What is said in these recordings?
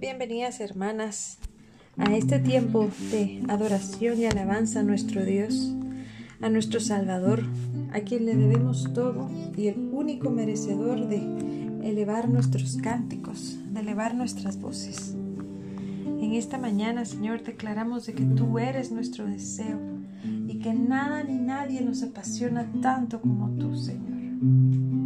Bienvenidas hermanas a este tiempo de adoración y alabanza a nuestro Dios, a nuestro Salvador, a quien le debemos todo y el único merecedor de elevar nuestros cánticos, de elevar nuestras voces. En esta mañana, Señor, declaramos de que tú eres nuestro deseo y que nada ni nadie nos apasiona tanto como tú, Señor.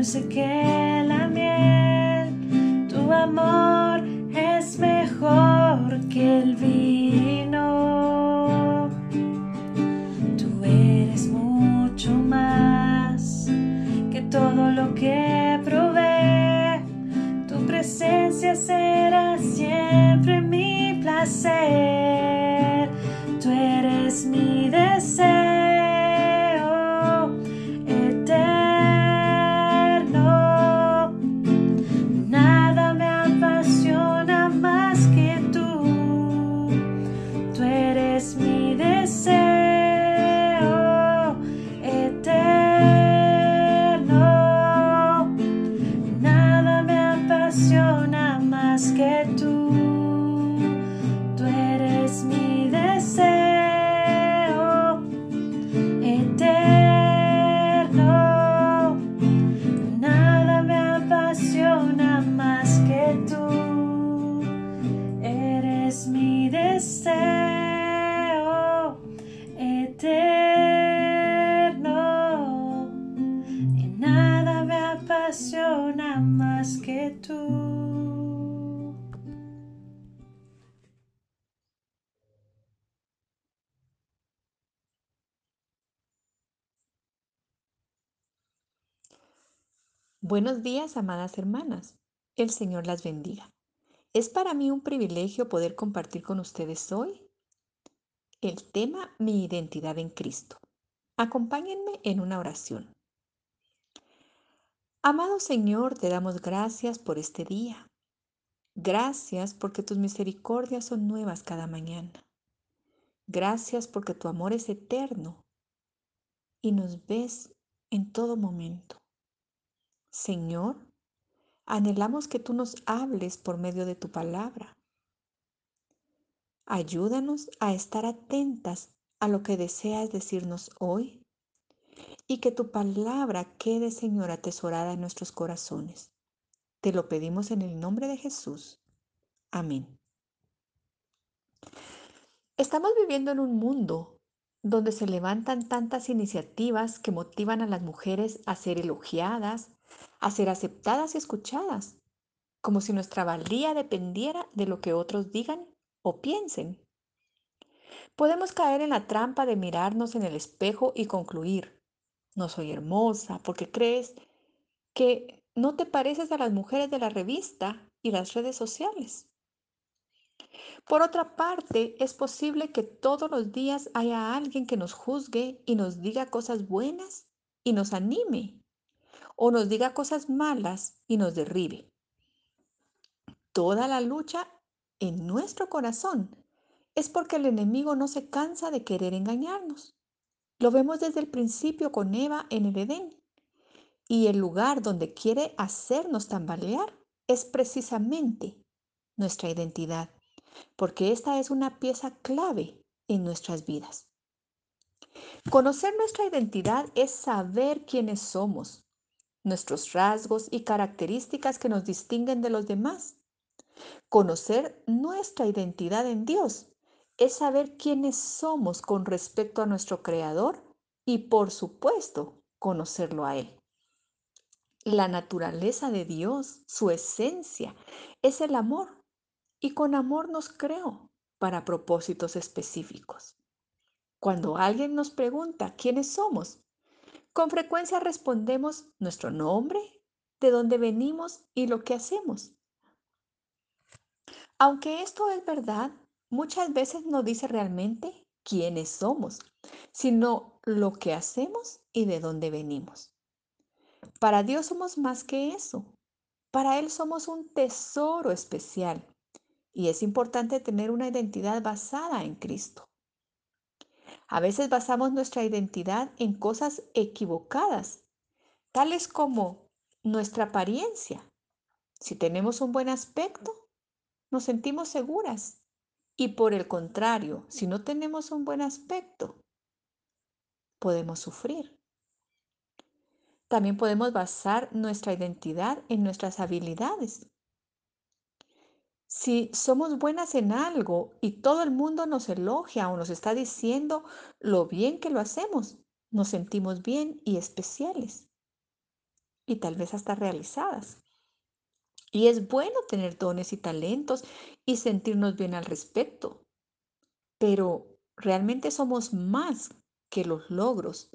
once again. Buenos días, amadas hermanas. El Señor las bendiga. Es para mí un privilegio poder compartir con ustedes hoy el tema Mi identidad en Cristo. Acompáñenme en una oración. Amado Señor, te damos gracias por este día. Gracias porque tus misericordias son nuevas cada mañana. Gracias porque tu amor es eterno y nos ves en todo momento. Señor, anhelamos que tú nos hables por medio de tu palabra. Ayúdanos a estar atentas a lo que deseas decirnos hoy y que tu palabra quede, Señor, atesorada en nuestros corazones. Te lo pedimos en el nombre de Jesús. Amén. Estamos viviendo en un mundo donde se levantan tantas iniciativas que motivan a las mujeres a ser elogiadas, a ser aceptadas y escuchadas, como si nuestra valía dependiera de lo que otros digan o piensen. Podemos caer en la trampa de mirarnos en el espejo y concluir, no soy hermosa porque crees que no te pareces a las mujeres de la revista y las redes sociales. Por otra parte, es posible que todos los días haya alguien que nos juzgue y nos diga cosas buenas y nos anime o nos diga cosas malas y nos derribe. Toda la lucha en nuestro corazón es porque el enemigo no se cansa de querer engañarnos. Lo vemos desde el principio con Eva en el Edén. Y el lugar donde quiere hacernos tambalear es precisamente nuestra identidad, porque esta es una pieza clave en nuestras vidas. Conocer nuestra identidad es saber quiénes somos, nuestros rasgos y características que nos distinguen de los demás. Conocer nuestra identidad en Dios es saber quiénes somos con respecto a nuestro Creador y, por supuesto, conocerlo a Él. La naturaleza de Dios, su esencia, es el amor y con amor nos creó para propósitos específicos. Cuando alguien nos pregunta quiénes somos, con frecuencia respondemos nuestro nombre, de dónde venimos y lo que hacemos. Aunque esto es verdad, muchas veces no dice realmente quiénes somos, sino lo que hacemos y de dónde venimos. Para Dios somos más que eso. Para Él somos un tesoro especial y es importante tener una identidad basada en Cristo. A veces basamos nuestra identidad en cosas equivocadas, tales como nuestra apariencia. Si tenemos un buen aspecto, nos sentimos seguras. Y por el contrario, si no tenemos un buen aspecto, podemos sufrir. También podemos basar nuestra identidad en nuestras habilidades. Si somos buenas en algo y todo el mundo nos elogia o nos está diciendo lo bien que lo hacemos, nos sentimos bien y especiales y tal vez hasta realizadas. Y es bueno tener dones y talentos y sentirnos bien al respecto, pero realmente somos más que los logros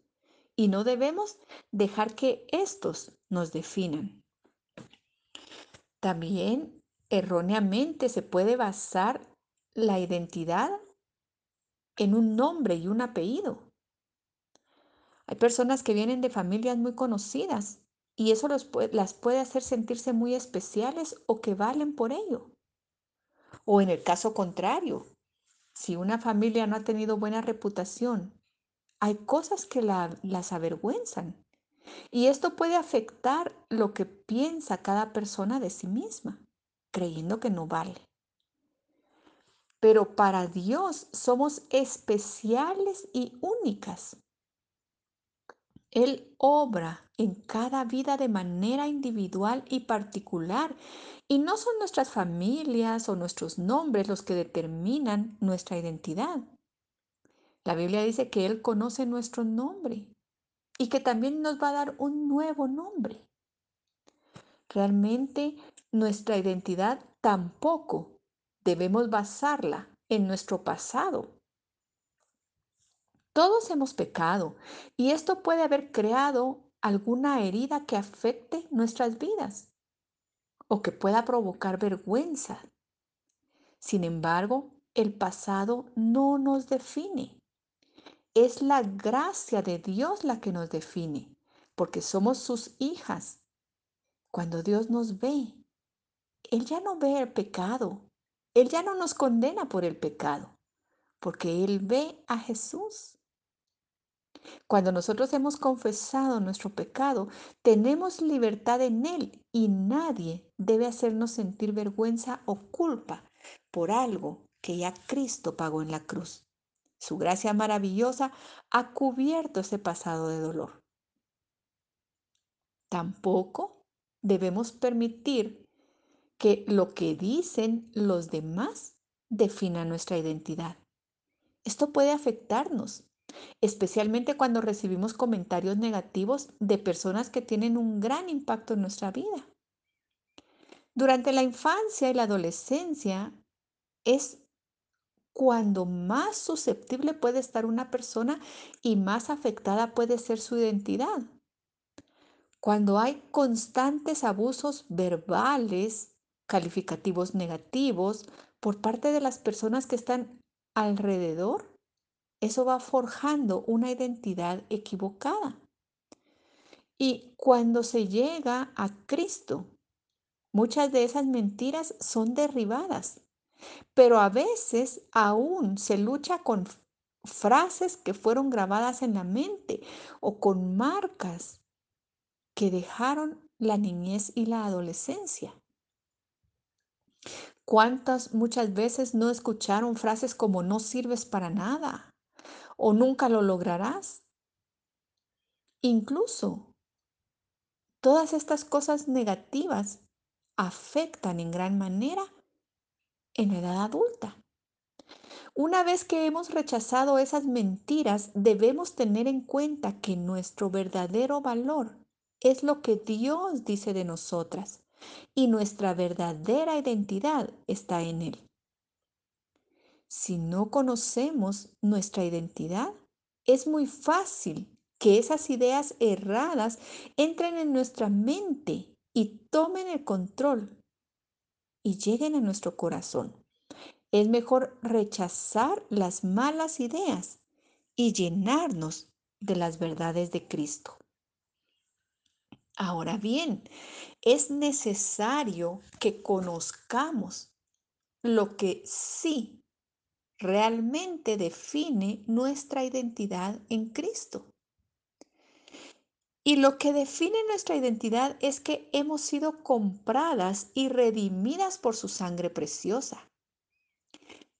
y no debemos dejar que estos nos definan. También erróneamente se puede basar la identidad en un nombre y un apellido. Hay personas que vienen de familias muy conocidas y eso las puede hacer sentirse muy especiales o que valen por ello. O en el caso contrario, si una familia no ha tenido buena reputación, hay cosas que las avergüenzan. Y esto puede afectar lo que piensa cada persona de sí misma creyendo que no vale. Pero para Dios somos especiales y únicas. Él obra en cada vida de manera individual y particular. Y no son nuestras familias o nuestros nombres los que determinan nuestra identidad. La Biblia dice que Él conoce nuestro nombre y que también nos va a dar un nuevo nombre. Realmente nuestra identidad tampoco debemos basarla en nuestro pasado. Todos hemos pecado y esto puede haber creado alguna herida que afecte nuestras vidas o que pueda provocar vergüenza. Sin embargo, el pasado no nos define. Es la gracia de Dios la que nos define, porque somos sus hijas cuando Dios nos ve, Él ya no ve el pecado. Él ya no nos condena por el pecado, porque Él ve a Jesús. Cuando nosotros hemos confesado nuestro pecado, tenemos libertad en Él y nadie debe hacernos sentir vergüenza o culpa por algo que ya Cristo pagó en la cruz. Su gracia maravillosa ha cubierto ese pasado de dolor. Tampoco debemos permitir que lo que dicen los demás defina nuestra identidad. Esto puede afectarnos, especialmente cuando recibimos comentarios negativos de personas que tienen un gran impacto en nuestra vida. Durante la infancia y la adolescencia es cuando más susceptible puede estar una persona y más afectada puede ser su identidad. Cuando hay constantes abusos verbales, calificativos negativos por parte de las personas que están alrededor, eso va forjando una identidad equivocada. Y cuando se llega a Cristo, muchas de esas mentiras son derribadas, pero a veces aún se lucha con frases que fueron grabadas en la mente o con marcas que dejaron la niñez y la adolescencia. ¿Cuántas muchas veces no escucharon frases como no sirves para nada o nunca lo lograrás? Incluso todas estas cosas negativas afectan en gran manera en la edad adulta. Una vez que hemos rechazado esas mentiras, debemos tener en cuenta que nuestro verdadero valor es lo que Dios dice de nosotras y nuestra verdadera identidad está en Él. Si no conocemos nuestra identidad, es muy fácil que esas ideas erradas entren en nuestra mente y tomen el control y lleguen a nuestro corazón. Es mejor rechazar las malas ideas y llenarnos de las verdades de Cristo. Ahora bien, es necesario que conozcamos lo que sí realmente define nuestra identidad en Cristo. Y lo que define nuestra identidad es que hemos sido compradas y redimidas por su sangre preciosa.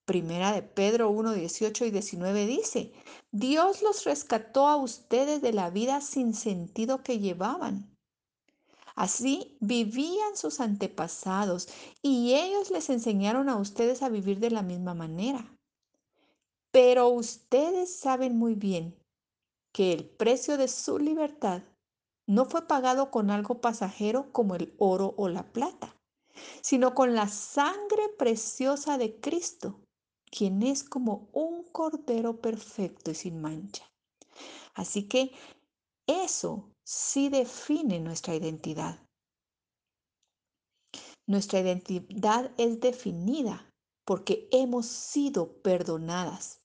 Primera de Pedro 1, 18 y 19 dice, Dios los rescató a ustedes de la vida sin sentido que llevaban. Así vivían sus antepasados y ellos les enseñaron a ustedes a vivir de la misma manera. Pero ustedes saben muy bien que el precio de su libertad no fue pagado con algo pasajero como el oro o la plata, sino con la sangre preciosa de Cristo quien es como un cordero perfecto y sin mancha. Así que eso sí define nuestra identidad. Nuestra identidad es definida porque hemos sido perdonadas.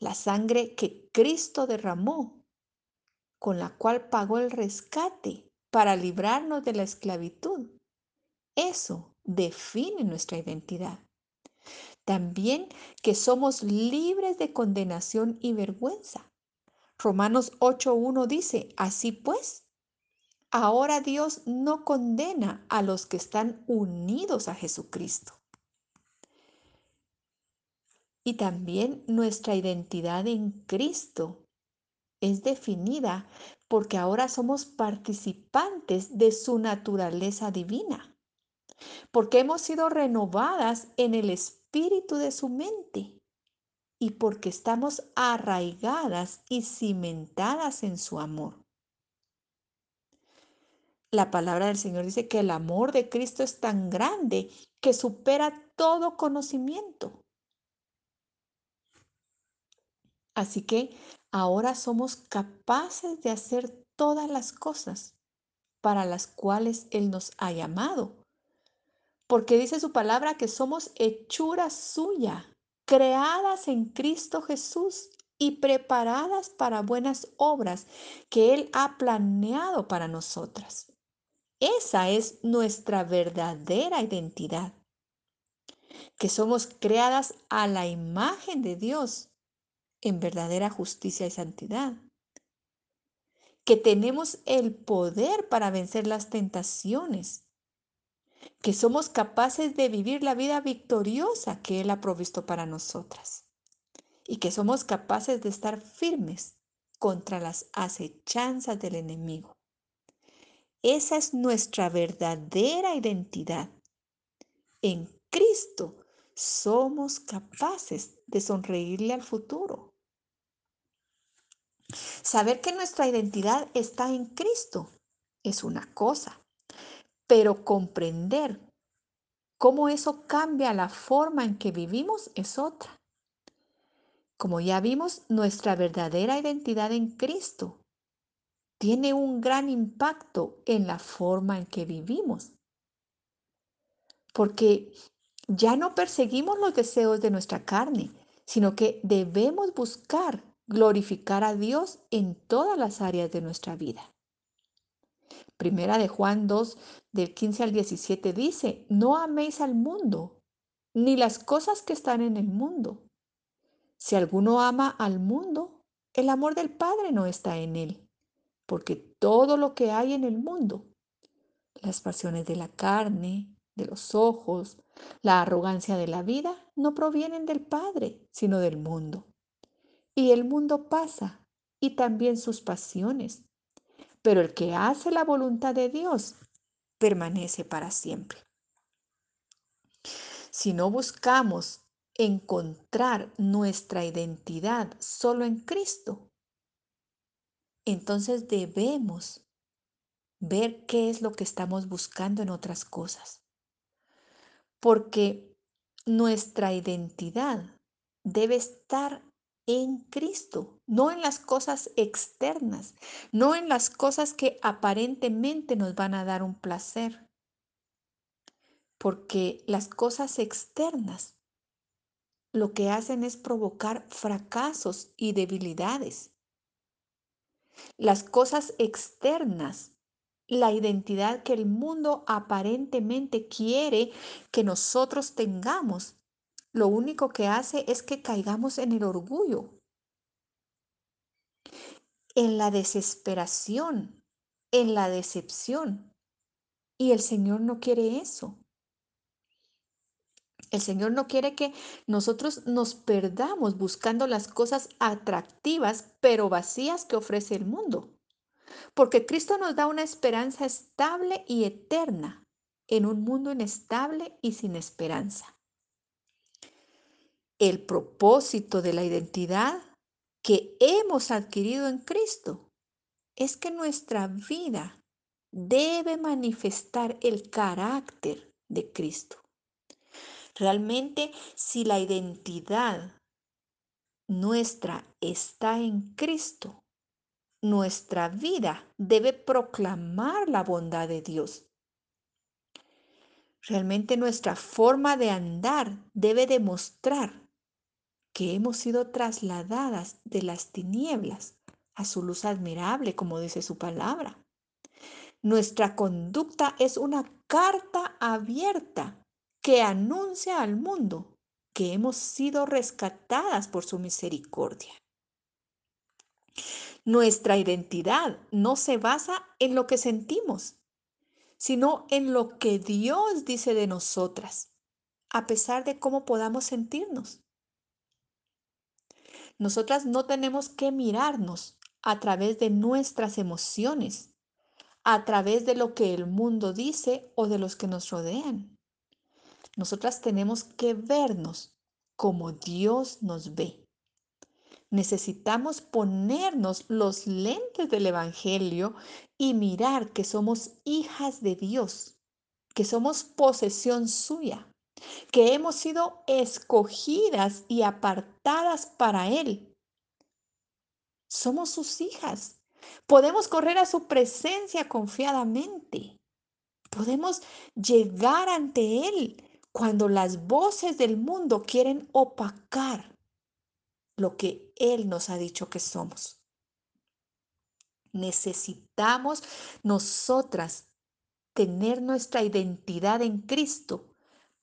La sangre que Cristo derramó, con la cual pagó el rescate para librarnos de la esclavitud. Eso define nuestra identidad. También que somos libres de condenación y vergüenza. Romanos 8.1 dice, así pues, ahora Dios no condena a los que están unidos a Jesucristo. Y también nuestra identidad en Cristo es definida porque ahora somos participantes de su naturaleza divina, porque hemos sido renovadas en el Espíritu de su mente y porque estamos arraigadas y cimentadas en su amor. La palabra del Señor dice que el amor de Cristo es tan grande que supera todo conocimiento. Así que ahora somos capaces de hacer todas las cosas para las cuales Él nos ha llamado porque dice su palabra que somos hechura suya, creadas en Cristo Jesús y preparadas para buenas obras que Él ha planeado para nosotras. Esa es nuestra verdadera identidad, que somos creadas a la imagen de Dios en verdadera justicia y santidad, que tenemos el poder para vencer las tentaciones que somos capaces de vivir la vida victoriosa que Él ha provisto para nosotras y que somos capaces de estar firmes contra las acechanzas del enemigo. Esa es nuestra verdadera identidad. En Cristo somos capaces de sonreírle al futuro. Saber que nuestra identidad está en Cristo es una cosa, pero comprender cómo eso cambia la forma en que vivimos es otra. Como ya vimos, nuestra verdadera identidad en Cristo tiene un gran impacto en la forma en que vivimos. Porque ya no perseguimos los deseos de nuestra carne, sino que debemos buscar glorificar a Dios en todas las áreas de nuestra vida. Primera de Juan 2, del 15 al 17 dice, no améis al mundo, ni las cosas que están en el mundo. Si alguno ama al mundo, el amor del Padre no está en él, porque todo lo que hay en el mundo, las pasiones de la carne, de los ojos, La arrogancia de la vida no provienen del Padre, sino del mundo. Y el mundo pasa, y también sus pasiones. Pero el que hace la voluntad de Dios permanece para siempre. Si no buscamos encontrar nuestra identidad solo en Cristo, entonces debemos ver qué es lo que estamos buscando en otras cosas. Porque nuestra identidad debe estar en Cristo, no en las cosas externas, no en las cosas que aparentemente nos van a dar un placer. Porque las cosas externas lo que hacen es provocar fracasos y debilidades. Las cosas externas, la identidad que el mundo aparentemente quiere que nosotros tengamos, lo único que hace es que caigamos en el orgullo, en la desesperación, en la decepción. Y el Señor no quiere eso. El Señor no quiere que nosotros nos perdamos buscando las cosas atractivas pero vacías que ofrece el mundo. Porque Cristo nos da una esperanza estable y eterna en un mundo inestable y sin esperanza. El propósito de la identidad que hemos adquirido en Cristo es que nuestra vida debe manifestar el carácter de Cristo. Realmente, si la identidad nuestra está en Cristo, nuestra vida debe proclamar la bondad de Dios. Realmente nuestra forma de andar debe demostrar que hemos sido trasladadas de las tinieblas a su luz admirable, como dice su palabra. Nuestra conducta es una carta abierta que anuncia al mundo que hemos sido rescatadas por su misericordia. Nuestra identidad no se basa en lo que sentimos, sino en lo que Dios dice de nosotras, a pesar de cómo podamos sentirnos. Nosotras no tenemos que mirarnos a través de nuestras emociones, a través de lo que el mundo dice o de los que nos rodean. Nosotras tenemos que vernos como Dios nos ve. Necesitamos ponernos los lentes del Evangelio y mirar que somos hijas de Dios, que somos posesión suya, que hemos sido escogidas y apartadas para Él. Somos sus hijas. Podemos correr a su presencia confiadamente. Podemos llegar ante Él cuando las voces del mundo quieren opacar lo que Él nos ha dicho que somos. Necesitamos nosotras tener nuestra identidad en Cristo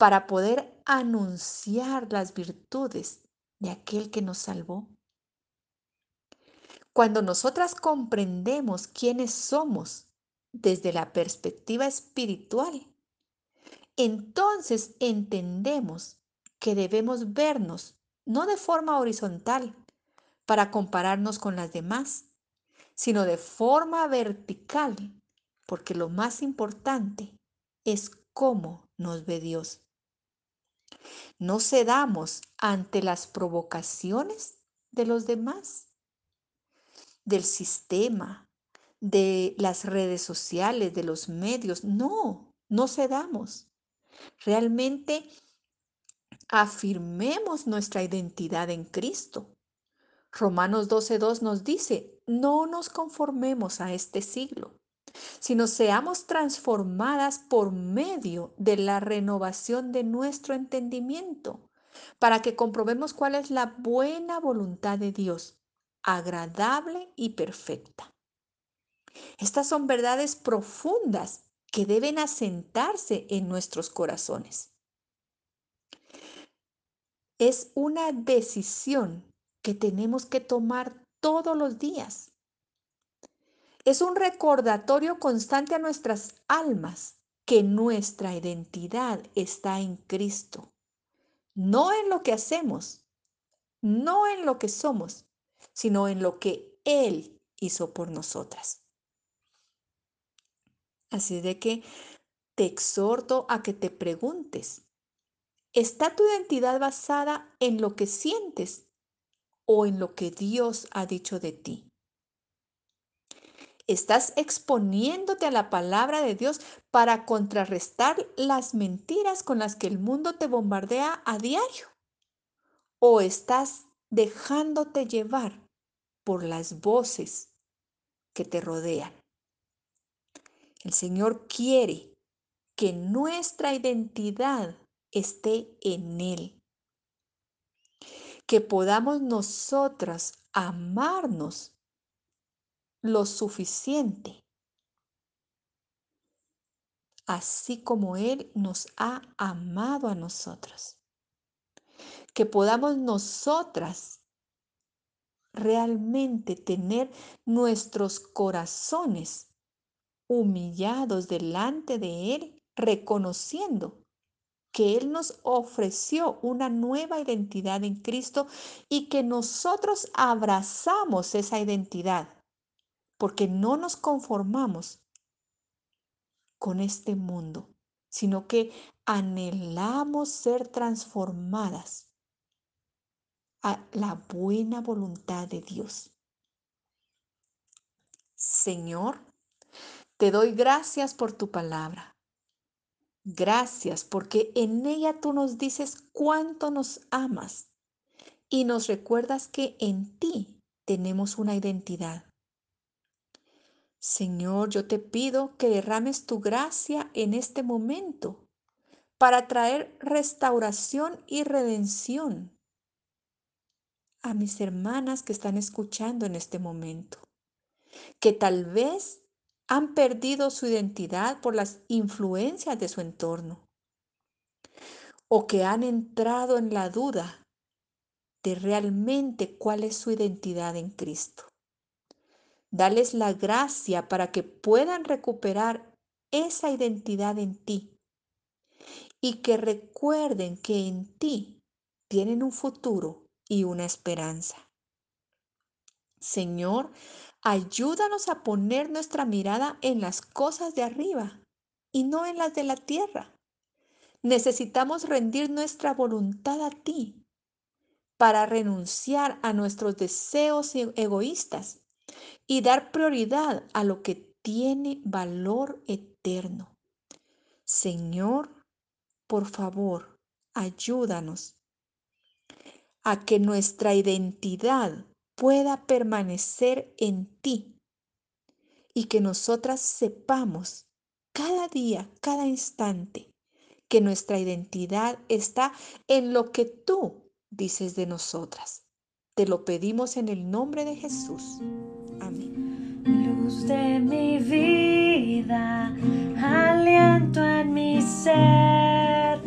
para poder anunciar las virtudes de aquel que nos salvó. Cuando nosotras comprendemos quiénes somos desde la perspectiva espiritual, entonces entendemos que debemos vernos no de forma horizontal para compararnos con las demás, sino de forma vertical, porque lo más importante es cómo nos ve Dios. No cedamos ante las provocaciones de los demás, del sistema, de las redes sociales, de los medios. No, no cedamos. Realmente afirmemos nuestra identidad en Cristo. Romanos 12.2 nos dice, no nos conformemos a este siglo, sino seamos transformadas por medio de la renovación de nuestro entendimiento, para que comprobemos cuál es la buena voluntad de Dios, agradable y perfecta. Estas son verdades profundas que deben asentarse en nuestros corazones. Es una decisión que tenemos que tomar todos los días. Es un recordatorio constante a nuestras almas que nuestra identidad está en Cristo, no en lo que hacemos, no en lo que somos, sino en lo que Él hizo por nosotras. Así de que te exhorto a que te preguntes, ¿está tu identidad basada en lo que sientes o en lo que Dios ha dicho de ti? ¿Estás exponiéndote a la palabra de Dios para contrarrestar las mentiras con las que el mundo te bombardea a diario? ¿O estás dejándote llevar por las voces que te rodean? El Señor quiere que nuestra identidad esté en Él. Que podamos nosotras amarnos lo suficiente, así como Él nos ha amado a nosotros. Que podamos nosotras realmente tener nuestros corazones humillados delante de Él, reconociendo que Él nos ofreció una nueva identidad en Cristo y que nosotros abrazamos esa identidad porque no nos conformamos con este mundo, sino que anhelamos ser transformadas a la buena voluntad de Dios. Señor, te doy gracias por tu palabra. Gracias porque en ella tú nos dices cuánto nos amas y nos recuerdas que en ti tenemos una identidad. Señor, yo te pido que derrames tu gracia en este momento para traer restauración y redención a mis hermanas que están escuchando en este momento, que tal vez han perdido su identidad por las influencias de su entorno o que han entrado en la duda de realmente cuál es su identidad en Cristo. Dales la gracia para que puedan recuperar esa identidad en ti y que recuerden que en ti tienen un futuro y una esperanza. Señor, ayúdanos a poner nuestra mirada en las cosas de arriba y no en las de la tierra. Necesitamos rendir nuestra voluntad a ti para renunciar a nuestros deseos e-, egoístas y dar prioridad a lo que tiene valor eterno. Señor, por favor, ayúdanos a que nuestra identidad pueda permanecer en ti y que nosotras sepamos cada día, cada instante, que nuestra identidad está en lo que tú dices de nosotras. Te lo pedimos en el nombre de Jesús. Luz de mi vida, aliento en mi ser,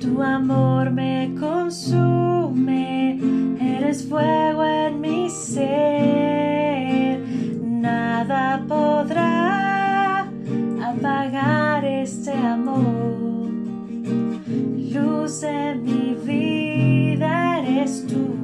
tu amor me consume, eres fuego en mi ser, nada podrá apagar este amor. Luz de mi vida eres tú.